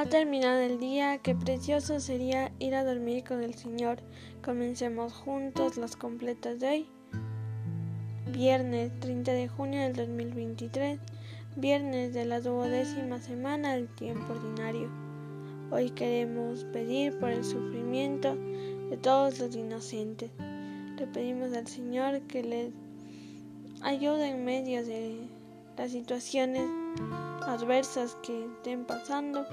Ha terminado el día, qué precioso sería ir a dormir con el Señor. Comencemos juntos las completas de hoy. Viernes 30 de junio del 2023, viernes de la duodécima semana del tiempo ordinario. Hoy queremos pedir por el sufrimiento de todos los inocentes. Le pedimos al Señor que les ayude en medio de las situaciones adversas que estén pasando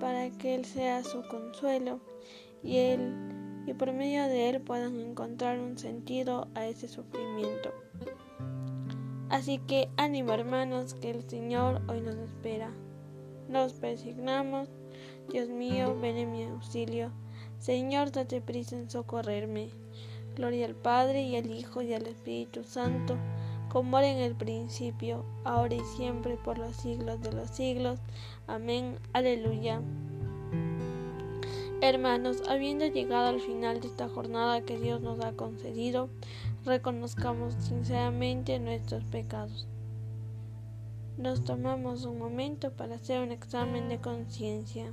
para que Él sea su consuelo y Él y por medio de Él puedan encontrar un sentido a ese sufrimiento. Así que ánimo hermanos que el Señor hoy nos espera. Nos persignamos, Dios mío, ven en mi auxilio. Señor, date prisa en socorrerme. Gloria al Padre y al Hijo y al Espíritu Santo como era en el principio, ahora y siempre, por los siglos de los siglos. Amén. Aleluya. Hermanos, habiendo llegado al final de esta jornada que Dios nos ha concedido, reconozcamos sinceramente nuestros pecados. Nos tomamos un momento para hacer un examen de conciencia.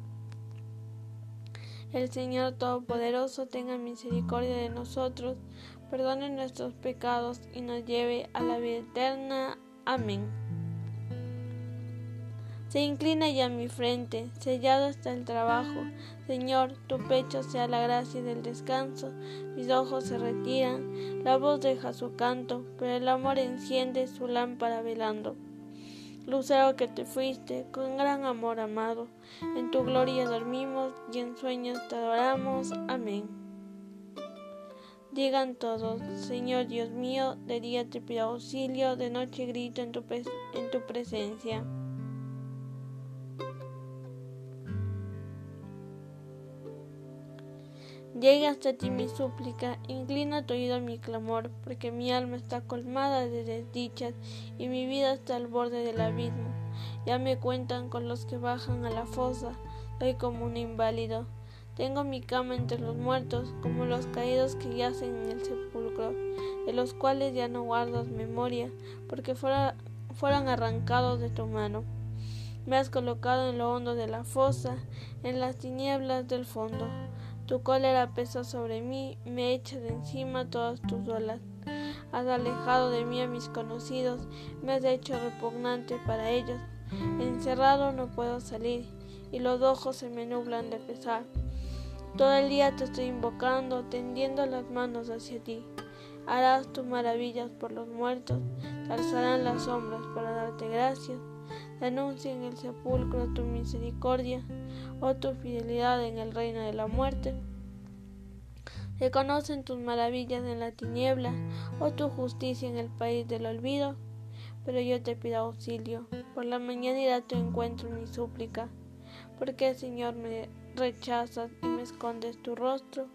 El Señor Todopoderoso tenga misericordia de nosotros, perdone nuestros pecados y nos lleve a la vida eterna. Amén. Se inclina ya mi frente, sellado está el trabajo. Señor, tu pecho sea la gracia del descanso. Mis ojos se retiran, la voz deja su canto, pero el amor enciende su lámpara velando. Lucero que te fuiste, con gran amor amado, en tu gloria dormimos y en sueños te adoramos. Amén. Digan todos, Señor Dios mío, de día te pido auxilio, de noche grito en tu, en tu presencia. Llega hasta ti mi súplica, inclina tu oído a mi clamor, porque mi alma está colmada de desdichas y mi vida está al borde del abismo. Ya me cuentan con los que bajan a la fosa, soy como un inválido. Tengo mi cama entre los muertos, como los caídos que yacen en el sepulcro, de los cuales ya no guardas memoria, porque fueron arrancados de tu mano. Me has colocado en lo hondo de la fosa, en las tinieblas del fondo. Tu cólera pesa sobre mí, me echa de encima todas tus olas. Has alejado de mí a mis conocidos, me has hecho repugnante para ellos. Encerrado no puedo salir, y los ojos se me nublan de pesar. Todo el día te estoy invocando, tendiendo las manos hacia ti. Harás tus maravillas por los muertos, alzarán las sombras para darte gracias. Anuncia en el sepulcro tu misericordia o tu fidelidad en el reino de la muerte. Se conocen tus maravillas en la tiniebla o tu justicia en el país del olvido. Pero yo te pido auxilio. Por la mañana irá tu encuentro mi súplica. porque Señor, me rechazas y me escondes tu rostro?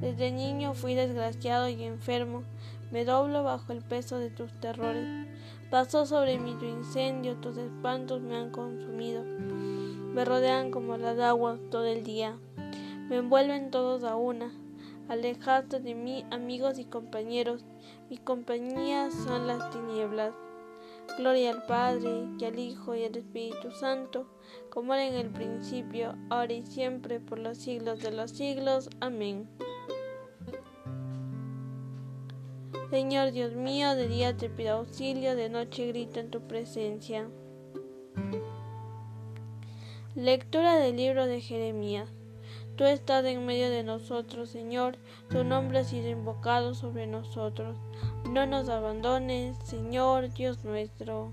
Desde niño fui desgraciado y enfermo. Me doblo bajo el peso de tus terrores. Pasó sobre mí tu incendio, tus espantos me han consumido. Me rodean como las aguas todo el día. Me envuelven todos a una. Alejaste de mí, amigos y compañeros. Mi compañía son las tinieblas. Gloria al Padre, y al Hijo, y al Espíritu Santo, como era en el principio, ahora y siempre, por los siglos de los siglos. Amén. Señor Dios mío, de día te pido auxilio, de noche grito en tu presencia. Lectura del libro de Jeremías. Tú estás en medio de nosotros, Señor, tu nombre ha sido invocado sobre nosotros. No nos abandones, Señor Dios nuestro.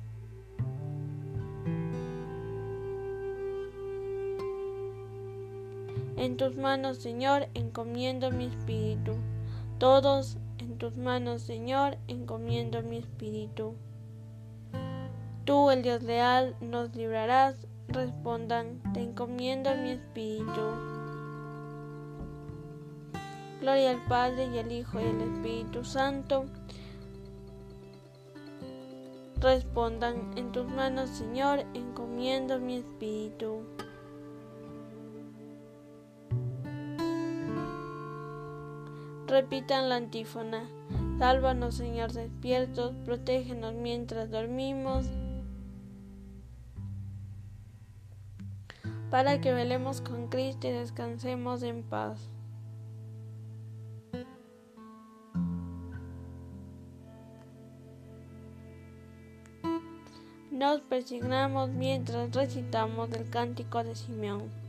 En tus manos, Señor, encomiendo mi espíritu. Todos en tus manos, Señor, encomiendo mi espíritu. Tú, el Dios leal, nos librarás. Respondan, te encomiendo mi espíritu. Gloria al Padre y al Hijo y al Espíritu Santo. Respondan, en tus manos, Señor, encomiendo mi espíritu. Repitan la antífona. Sálvanos, Señor, despiertos, protégenos mientras dormimos, para que velemos con Cristo y descansemos en paz. Nos persignamos mientras recitamos el cántico de Simeón.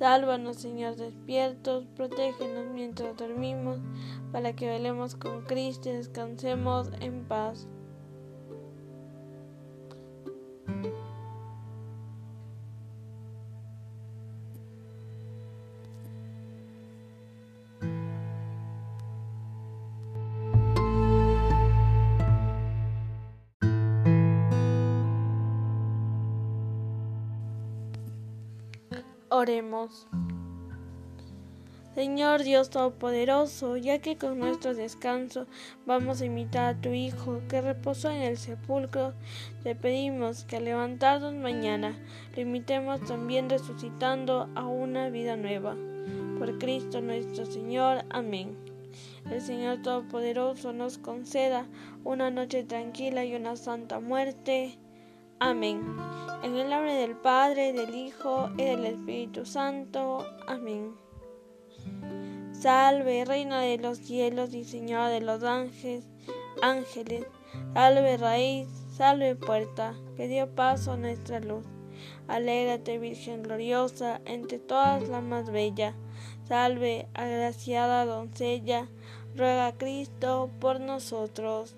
Sálvanos, Señor, despiertos, protégenos mientras dormimos, para que velemos con Cristo y descansemos en paz. Oremos. Señor Dios Todopoderoso, ya que con nuestro descanso vamos a imitar a tu Hijo que reposó en el sepulcro, te pedimos que al levantarnos mañana lo imitemos también resucitando a una vida nueva. Por Cristo nuestro Señor. Amén. El Señor Todopoderoso nos conceda una noche tranquila y una santa muerte. Amén. En el nombre del Padre, del Hijo y del Espíritu Santo. Amén. Salve, Reina de los cielos y Señora de los ángeles, ángeles. Salve, raíz, salve, puerta, que dio paso a nuestra luz. Alégrate, Virgen gloriosa, entre todas la más bella. Salve, agraciada doncella, ruega a Cristo por nosotros.